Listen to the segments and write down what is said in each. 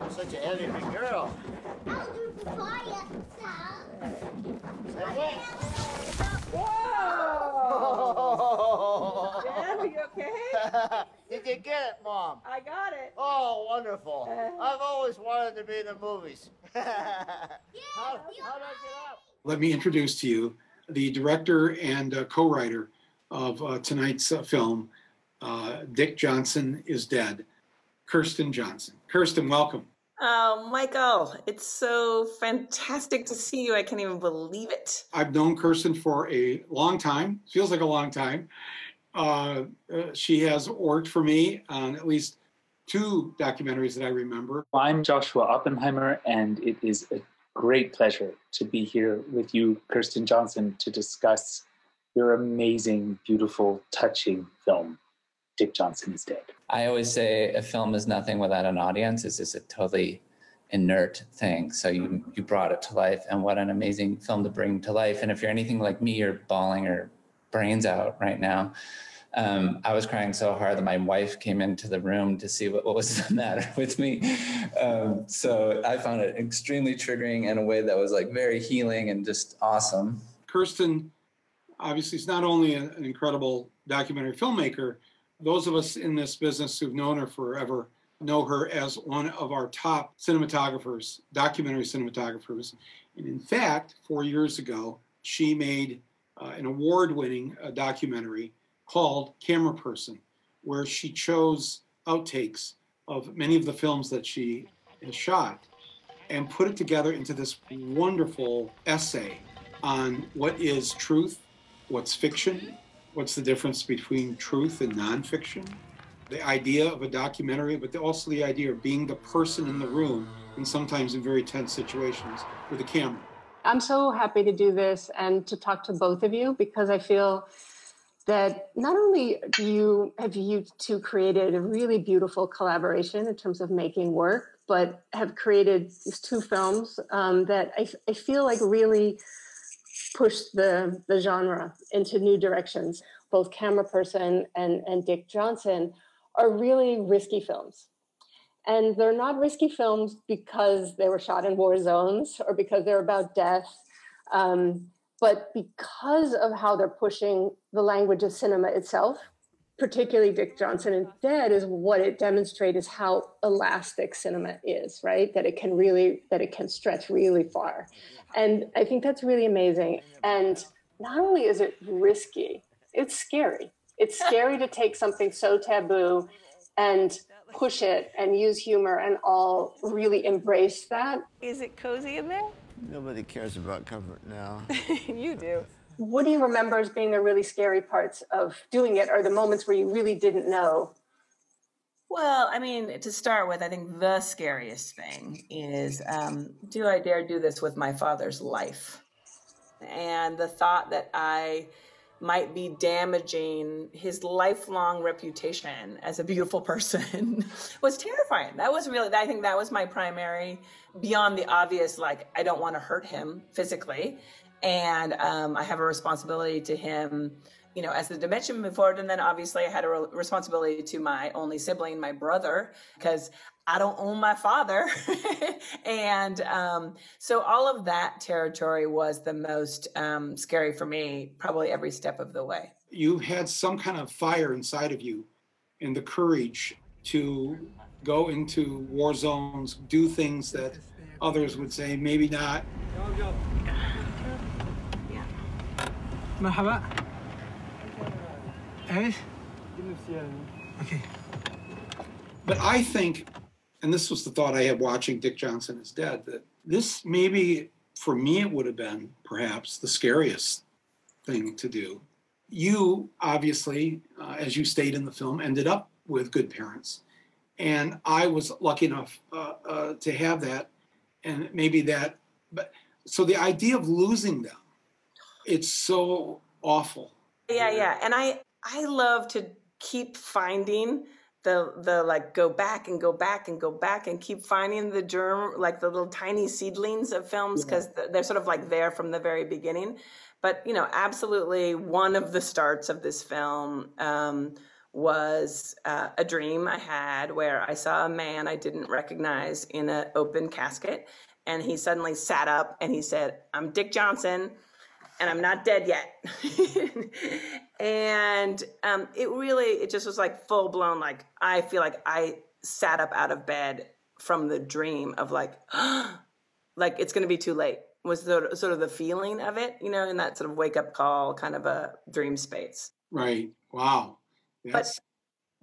you're such a heavy girl. I'll do papaya. Say what? Whoa! Dad, are you okay? Did you get it, Mom? I got it. Oh, wonderful. Uh. I've always wanted to be in the movies. how, how did I get up? Let me introduce to you the director and uh, co-writer of uh, tonight's uh, film, uh, Dick Johnson is Dead, Kirsten Johnson. Kirsten, welcome. Oh, Michael, it's so fantastic to see you. I can't even believe it. I've known Kirsten for a long time, feels like a long time. Uh, uh, she has worked for me on at least two documentaries that I remember. I'm Joshua Oppenheimer, and it is a great pleasure to be here with you, Kirsten Johnson, to discuss your amazing, beautiful, touching film, Dick Johnson is Dead. I always say a film is nothing without an audience. It's just a totally inert thing. So you you brought it to life, and what an amazing film to bring to life. And if you're anything like me, you're bawling your brains out right now. Um, I was crying so hard that my wife came into the room to see what, what was the matter with me. Um, so I found it extremely triggering in a way that was like very healing and just awesome. Kirsten, obviously, is not only an, an incredible documentary filmmaker, those of us in this business who've known her forever know her as one of our top cinematographers, documentary cinematographers. And in fact, four years ago, she made uh, an award winning uh, documentary called Camera Person, where she chose outtakes of many of the films that she has shot and put it together into this wonderful essay on what is truth, what's fiction, what's the difference between truth and nonfiction, the idea of a documentary, but also the idea of being the person in the room, and sometimes in very tense situations with a camera. I'm so happy to do this and to talk to both of you because I feel that not only do you have you two created a really beautiful collaboration in terms of making work, but have created these two films um, that I, I feel like really push the, the genre into new directions. Both Camera Person and, and Dick Johnson are really risky films. And they're not risky films because they were shot in war zones or because they're about death, um, but because of how they're pushing the language of cinema itself. Particularly Dick Johnson and Dead is what it demonstrates is how elastic cinema is, right? That it can really, that it can stretch really far. And I think that's really amazing. And not only is it risky, it's scary. It's scary to take something so taboo and push it and use humor and all really embrace that. Is it cozy in there? Nobody cares about comfort now. you do. What do you remember as being the really scary parts of doing it or the moments where you really didn't know? Well, I mean, to start with, I think the scariest thing is um, do I dare do this with my father's life? And the thought that I might be damaging his lifelong reputation as a beautiful person was terrifying. That was really, I think that was my primary, beyond the obvious, like, I don't want to hurt him physically. And um, I have a responsibility to him, you know, as the dementia moved forward. And then obviously I had a re- responsibility to my only sibling, my brother, because I don't own my father. and um, so all of that territory was the most um, scary for me, probably every step of the way. You had some kind of fire inside of you and the courage to go into war zones, do things that others would say maybe not. مرحبا ايش؟ اوكي But I think, and this was the thought I had watching Dick Johnson is Dead, that this maybe for me it would have been perhaps the scariest thing to do. You obviously, uh, as you state in the film, ended up with good parents. And I was lucky enough uh, uh, to have that, and maybe that. But so the idea of losing them, it's so awful. Yeah, yeah. And I I love to keep finding the the like go back and go back and go back and keep finding the germ like the little tiny seedlings of films because they're sort of like there from the very beginning. But you know, absolutely one of the starts of this film um, was uh, a dream I had where I saw a man I didn't recognize in an open casket. And he suddenly sat up and he said, I'm Dick Johnson and I'm not dead yet. and um, it really, it just was like full blown, like, I feel like I sat up out of bed from the dream of like, like it's going to be too late was the, sort of the feeling of it, you know, in that sort of wake up call kind of a dream space. Right. Wow. Yes.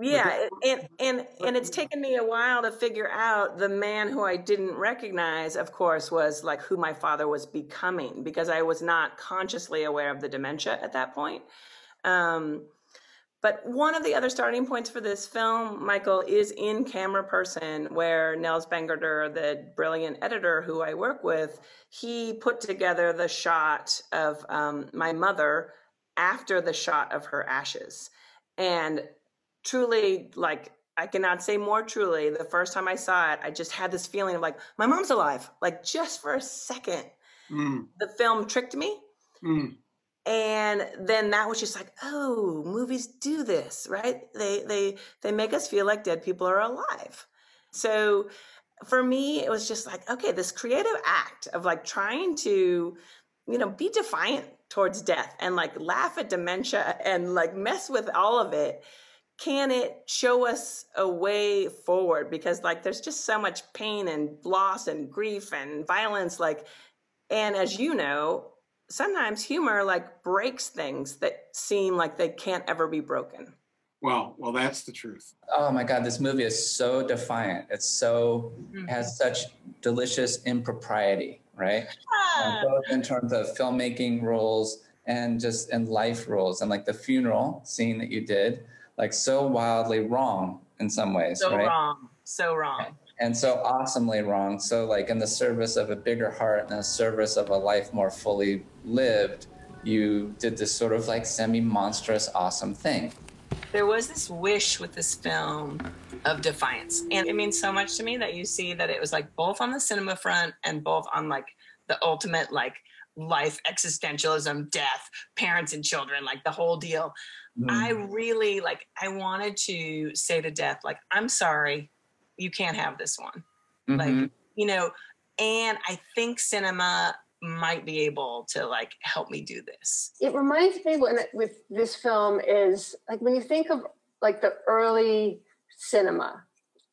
Yeah, and and and it's taken me a while to figure out the man who I didn't recognize. Of course, was like who my father was becoming because I was not consciously aware of the dementia at that point. Um, but one of the other starting points for this film, Michael, is in camera person, where Nels Bangerter, the brilliant editor who I work with, he put together the shot of um, my mother after the shot of her ashes. And truly, like, I cannot say more truly, the first time I saw it, I just had this feeling of like, my mom's alive. Like, just for a second, mm. the film tricked me. Mm and then that was just like oh movies do this right they they they make us feel like dead people are alive so for me it was just like okay this creative act of like trying to you know be defiant towards death and like laugh at dementia and like mess with all of it can it show us a way forward because like there's just so much pain and loss and grief and violence like and as you know sometimes humor like breaks things that seem like they can't ever be broken. Well, well, that's the truth. Oh my God, this movie is so defiant. It's so mm-hmm. has such delicious impropriety, right? Ah. both in terms of filmmaking rules and just in life rules, and like the funeral scene that you did, like so wildly wrong in some ways. So right? wrong, so wrong and so awesomely wrong. So, like in the service of a bigger heart and the service of a life more fully lived, you did this sort of like semi monstrous, awesome thing. There was this wish with this film of defiance. And it means so much to me that you see that it was like both on the cinema front and both on like the ultimate like life existentialism, death, parents and children, like the whole deal. Mm. I really like I wanted to say to death, like, I'm sorry, you can't have this one. Mm-hmm. Like, you know, and I think cinema might be able to like help me do this. It reminds me when with this film is like when you think of like the early cinema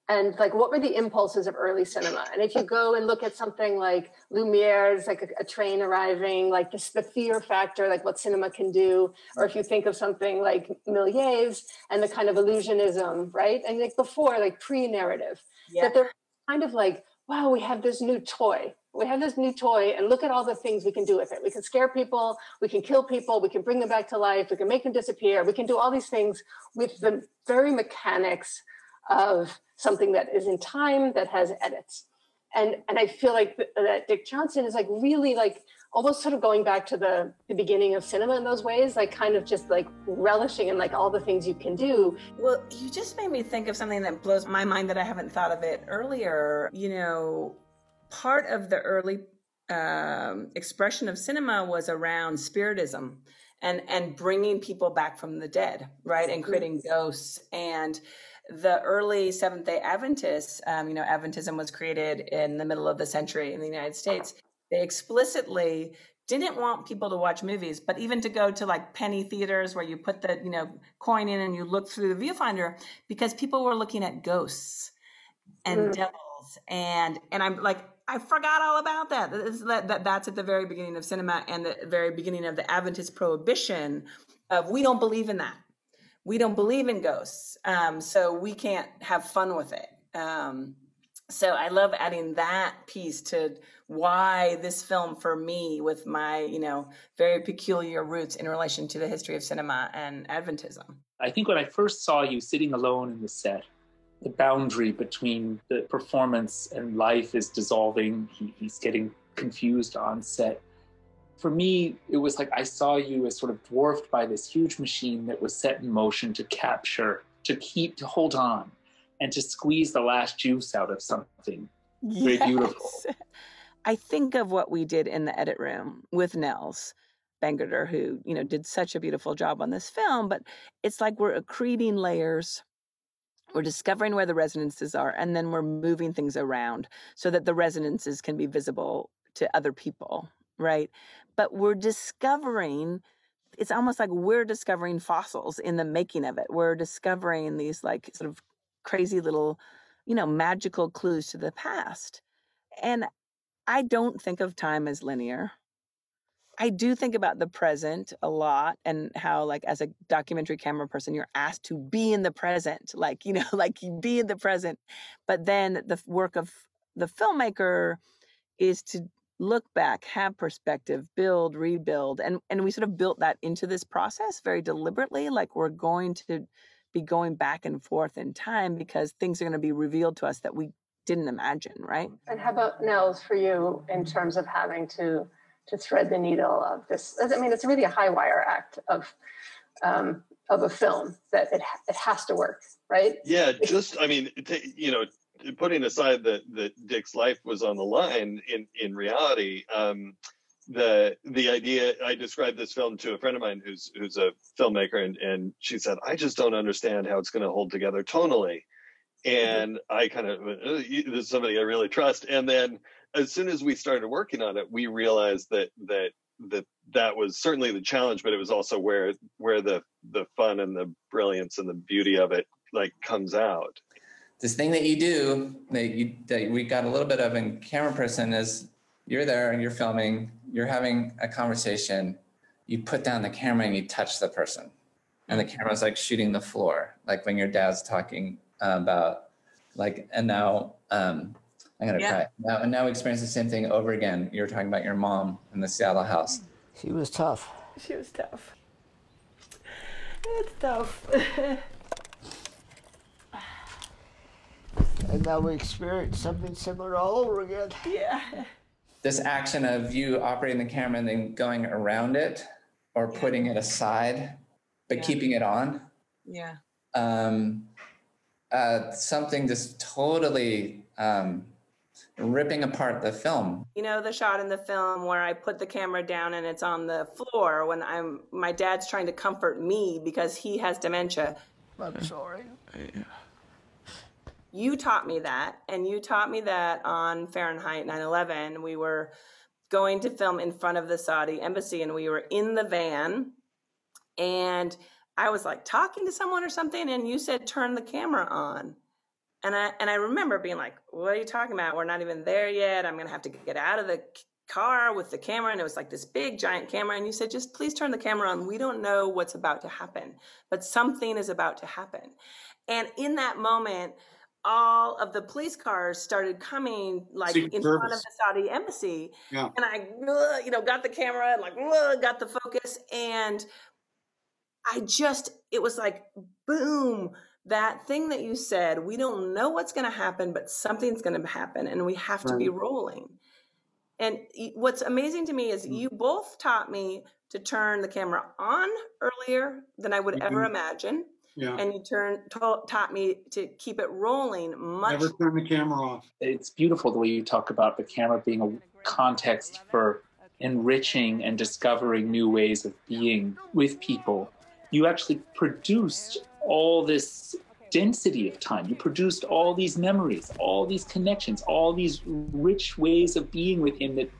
and like what were the impulses of early cinema? And if you go and look at something like Lumière's like a, a, train arriving like this, the fear factor like what cinema can do or if you think of something like Méliès and the kind of illusionism right? And like before like pre-narrative yeah. that they're kind of like wow we have this new toy. We have this new toy and look at all the things we can do with it. We can scare people we can kill people we can bring them back to life we can make them disappear. We can do all these things with the very mechanics of something that is in time that has edits. And and i feel like that dick johnson is like really like almost sort of going back to the, the beginning of cinema in those ways like kind of just like relishing in like all the things you can do. Well you just made me think of something that blows my mind that i haven't thought of it earlier. You know part of the early um, expression of cinema was around spiritism and and bringing people back from the dead right and creating ghosts. And the early Seventh day Adventists, um, you know, Adventism was created in the middle of the century in the United States. They explicitly didn't want people to watch movies, but even to go to like penny theaters where you put the, you know, coin in and you look through the viewfinder because people were looking at ghosts and mm. devils. And, and I'm like, I forgot all about that. that, that. That's at the very beginning of cinema and the very beginning of the Adventist prohibition of we don't believe in that we don't believe in ghosts, um, so we can't have fun with it. Um, so I love adding that piece to why this film for me, with my you know very peculiar roots in relation to the history of cinema and Adventism. I think when I first saw you sitting alone in the set, the boundary between the performance and life is dissolving. He, he's getting confused on set for me, it was like I saw you as sort of dwarfed by this huge machine that was set in motion to capture, to keep, to hold on, and to squeeze the last juice out of something very yes. beautiful. I think of what we did in the edit room with Nels Bangerter, who you know did such a beautiful job on this film. But it's like we're accreting layers. We're discovering where the resonances are, and then we're moving things around so that the resonances can be visible to other people, right? But we're discovering it's almost like we're discovering fossils in the making of it. We're discovering these like sort of crazy little, you know, magical clues to the past. And I don't think of time as linear. I do think about the present a lot and how, like, as a documentary camera person, you're asked to be in the present, like, you know, like be in the present. But then the work of the filmmaker is to look back, have perspective, build, rebuild. And and we sort of built that into this process very deliberately. Like we're going to be going back and forth in time because things are going to be revealed to us that we didn't imagine, right? And how about Nels for you in terms of having to to thread the needle of this? I mean, it's really a high wire act of um, of a film that it it has to work, right? Yeah, just I mean, you know, putting aside that that Dick's life was on the line, in in reality, um, the the idea I described this film to a friend of mine who's who's a filmmaker, and and she said, I just don't understand how it's going to hold together tonally. And I kind of uh, this is somebody I really trust. And then as soon as we started working on it, we realized that that that that was certainly the challenge, but it was also where where the the fun and the brilliance and the beauty of it like comes out this thing that you do that you that we got a little bit of in camera person is you're there and you're filming, you're having a conversation, you put down the camera and you touch the person. And the camera's like shooting the floor, like when your dad's talking about like and now um I'm gonna yeah. cry. Now and now we experience the same thing over again. You were talking about your mom in the Seattle house. She was tough. She was tough. It's tough. and now we experience something similar all over again. Yeah. This action of you operating the camera and then going around it or putting it aside, but yeah. keeping it on. Yeah. Um, uh, something just totally um, ripping apart the film. You know the shot in the film where I put the camera down and it's on the floor when I'm my dad's trying to comfort me because he has dementia. I'm sorry. Yeah you taught me that and you taught me that on fahrenheit 9-11 we were going to film in front of the saudi embassy and we were in the van. And i was like talking to someone or something and you said turn the camera on. And i and i remember being like what are you talking about? We're not even there yet. I'm gonna have to get out of the car with the camera. And it was like this big giant camera and you said just please turn the camera on. We don't know what's about to happen but something is about to happen. And in that moment all of the police cars started coming like Secret in Service. front of the Saudi embassy. Yeah. And I, you know, got the camera and like got the focus. And I just, it was like, boom, that thing that you said, we don't know what's going to happen, but something's going to happen and we have to be rolling. And what's amazing to me is mm. you both taught me to turn the camera on earlier than I would mm-hmm. ever imagine yeah. and you turn taught me to keep it rolling much never turn the camera off. It's beautiful the way you talk about the camera being a context for enriching and discovering new ways of being with people. You actually produced all this density of time. You produced all these memories all these connections all these rich ways of being with him that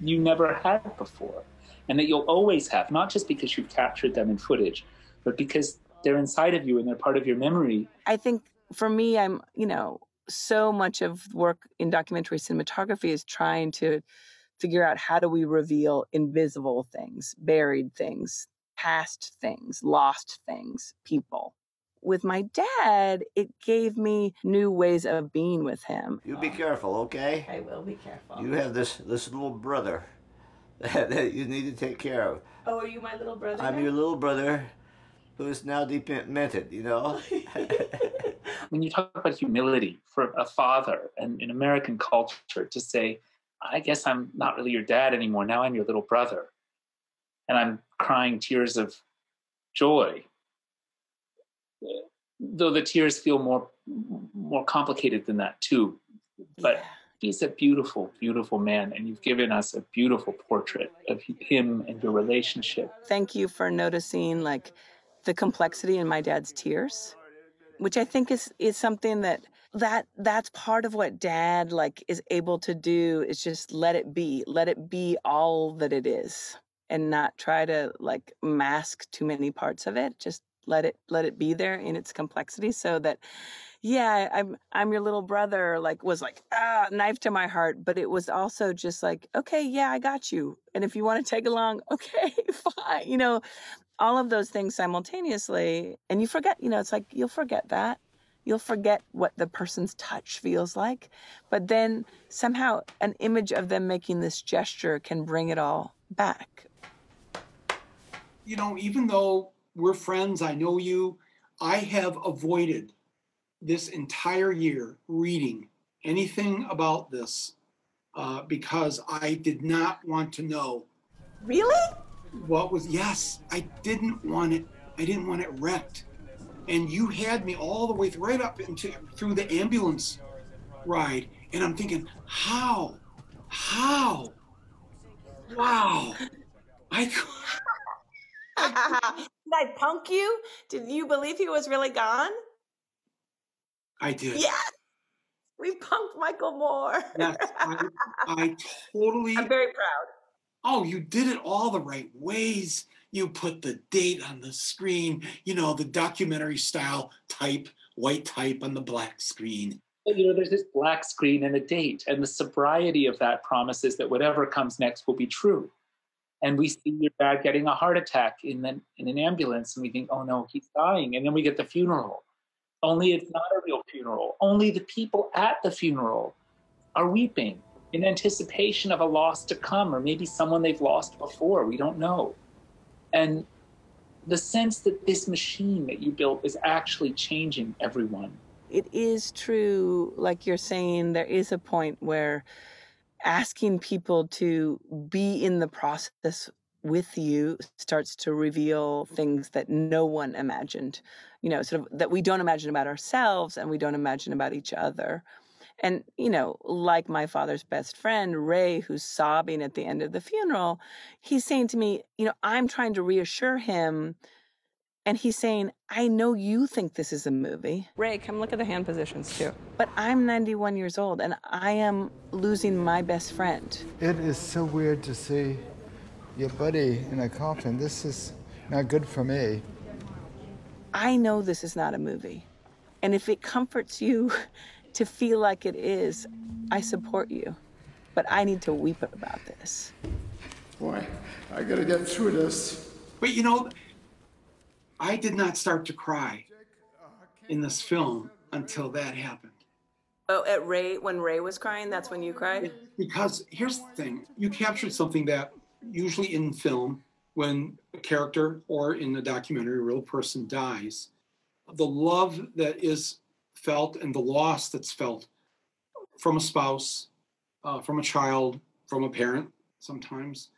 you never had before. And that you'll always have not just because you've captured them in footage but because they're inside of you and they're part of your memory. I think for me, I'm, you know, so much of work in documentary cinematography is trying to figure out how do we reveal invisible things, buried things, past things, lost things, people. With my dad, it gave me new ways of being with him. You be careful, okay? I will be careful. You have this this little brother that you need to take care of. Oh, are you my little brother? I'm now? your little brother who is now demented, you know? when you talk about humility for a father and in American culture to say, I guess I'm not really your dad anymore. Now I'm your little brother. And I'm crying tears of joy. Though the tears feel more more complicated than that too. But he's a beautiful, beautiful man, and you've given us a beautiful portrait of him and your relationship. Thank you for noticing like the complexity in my dad's tears, which I think is is something that that that's part of what dad like is able to do is just let it be, let it be all that it is and not try to like mask too many parts of it. Just let it let it be there in its complexity so that yeah i'm i'm your little brother like was like ah knife to my heart but it was also just like okay yeah i got you and if you want to take along okay fine you know all of those things simultaneously and you forget you know it's like you'll forget that you'll forget what the person's touch feels like but then somehow an image of them making this gesture can bring it all back you know even though we're friends i know you i have avoided this entire year reading anything about this uh, because I did not want to know. Really? What was, yes, I didn't want it. I didn't want it wrecked. And you had me all the way right up into through the ambulance ride. And I'm thinking, how? How? Wow. I Did I punk you? Did you believe he was really gone? I did. yeah We punked Michael Moore. yes, I, I totally. I'm very proud. Oh, you did it all the right ways. You put the date on the screen, you know, the documentary style type, white type on the black screen. You know, there's this black screen and a date, and the sobriety of that promises that whatever comes next will be true. And we see your dad getting a heart attack in, the, in an ambulance, and we think, oh no, he's dying. And then we get the funeral only it's not a real funeral. Only the people at the funeral are weeping in anticipation of a loss to come, or maybe someone they've lost before. We don't know. And the sense that this machine that you built is actually changing everyone. It is true, like you're saying, there is a point where asking people to be in the process with you starts to reveal things that no one imagined, you know, sort of that we don't imagine about ourselves and we don't imagine about each other. And, you know, like my father's best friend, Ray, who's sobbing at the end of the funeral, he's saying to me, you know, I'm trying to reassure him. And he's saying, I know you think this is a movie. Ray, come look at the hand positions too. But I'm 91 years old and I am losing my best friend. It is so weird to see your buddy in a coffin. This is not good for me. I know this is not a movie. And if it comforts you to feel like it is, I support you. But I need to weep about this. Boy, I gotta get through this. But you know, I did not start to cry in this film until that happened. Oh, at Ray, when Ray was crying, that's when you cried? Because here's the thing you captured something that usually in film, when a character or in a documentary, a real person dies, the love that is felt and the loss that's felt from a spouse, uh, from a child, from a parent, sometimes.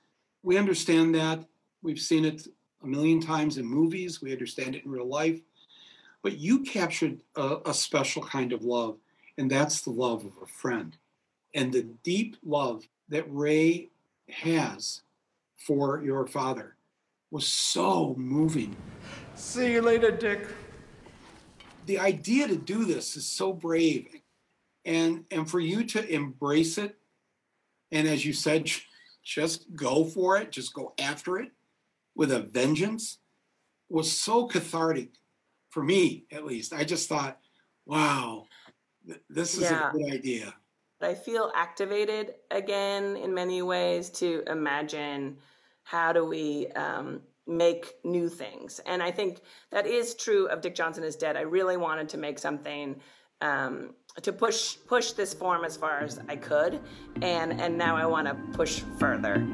We understand that. We've seen it a million times in movies, we understand it in real life. But you captured a, a special kind of love, and that's the love of a friend. And the deep love that Ray has for your father was so moving. See you later, Dick. The idea to do this is so brave. And and for you to embrace it and as you said just go for it, just go after it with a vengeance was so cathartic for me at least. I just thought, wow, this is yeah. a good idea. I feel activated again in many ways to imagine how do we um, make new things. And I think that is true of Dick Johnson is Dead. I really wanted to make something um, to push push this form as far as I could, and and now I want to push further.